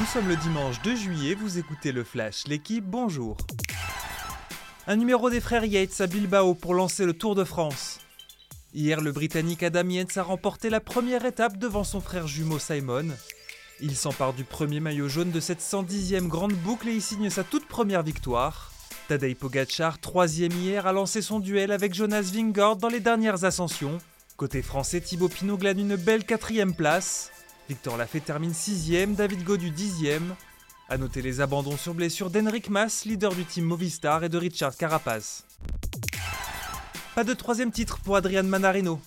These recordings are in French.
Nous sommes le dimanche 2 juillet, vous écoutez le Flash, l'équipe, bonjour. Un numéro des frères Yates à Bilbao pour lancer le Tour de France. Hier, le Britannique Adam Yates a remporté la première étape devant son frère jumeau Simon. Il s'empare du premier maillot jaune de cette 110e grande boucle et y signe sa toute première victoire. Tadej Pogacar, troisième hier, a lancé son duel avec Jonas Vingegaard dans les dernières ascensions. Côté français, Thibaut Pinot glane une belle quatrième place. Victor Lafay termine sixième, David Godu dixième. A noter les abandons sur blessure d'Henrik Mas, leader du team Movistar, et de Richard Carapaz. Pas de troisième titre pour Adrian Manarino.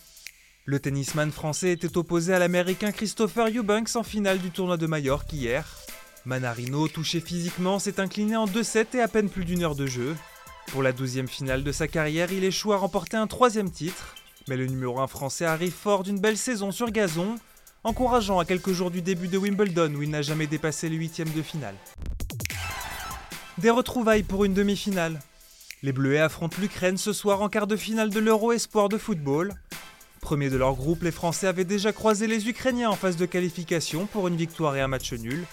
Le tennisman français était opposé à l'américain Christopher Eubanks en finale du tournoi de Majorque hier. Manarino, touché physiquement, s'est incliné en 2-7 et à peine plus d'une heure de jeu. Pour la douzième finale de sa carrière, il échoue à remporter un troisième titre. Mais le numéro 1 français arrive fort d'une belle saison sur gazon, encourageant à quelques jours du début de Wimbledon où il n'a jamais dépassé le huitième de finale. Des retrouvailles pour une demi-finale. Les Bleuets affrontent l'Ukraine ce soir en quart de finale de l'Euro Espoir de football. Premier de leur groupe, les Français avaient déjà croisé les Ukrainiens en phase de qualification pour une victoire et un match nul.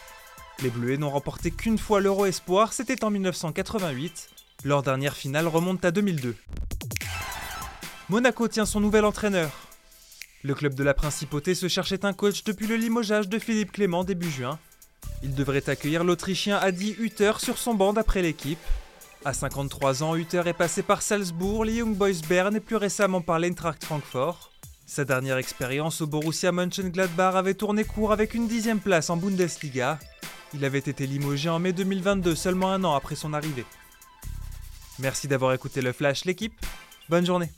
Les Bleuets n'ont remporté qu'une fois l'Euro Espoir, c'était en 1988. Leur dernière finale remonte à 2002. Monaco tient son nouvel entraîneur. Le club de la Principauté se cherchait un coach depuis le limogeage de Philippe Clément début juin. Il devrait accueillir l'Autrichien Adi Hutter sur son banc d'après l'équipe. À 53 ans, Hutter est passé par Salzbourg, les Young Boys Bern et plus récemment par l'Eintracht Francfort. Sa dernière expérience au Borussia Mönchengladbach avait tourné court avec une dixième place en Bundesliga. Il avait été limogé en mai 2022, seulement un an après son arrivée. Merci d'avoir écouté le Flash, l'équipe. Bonne journée.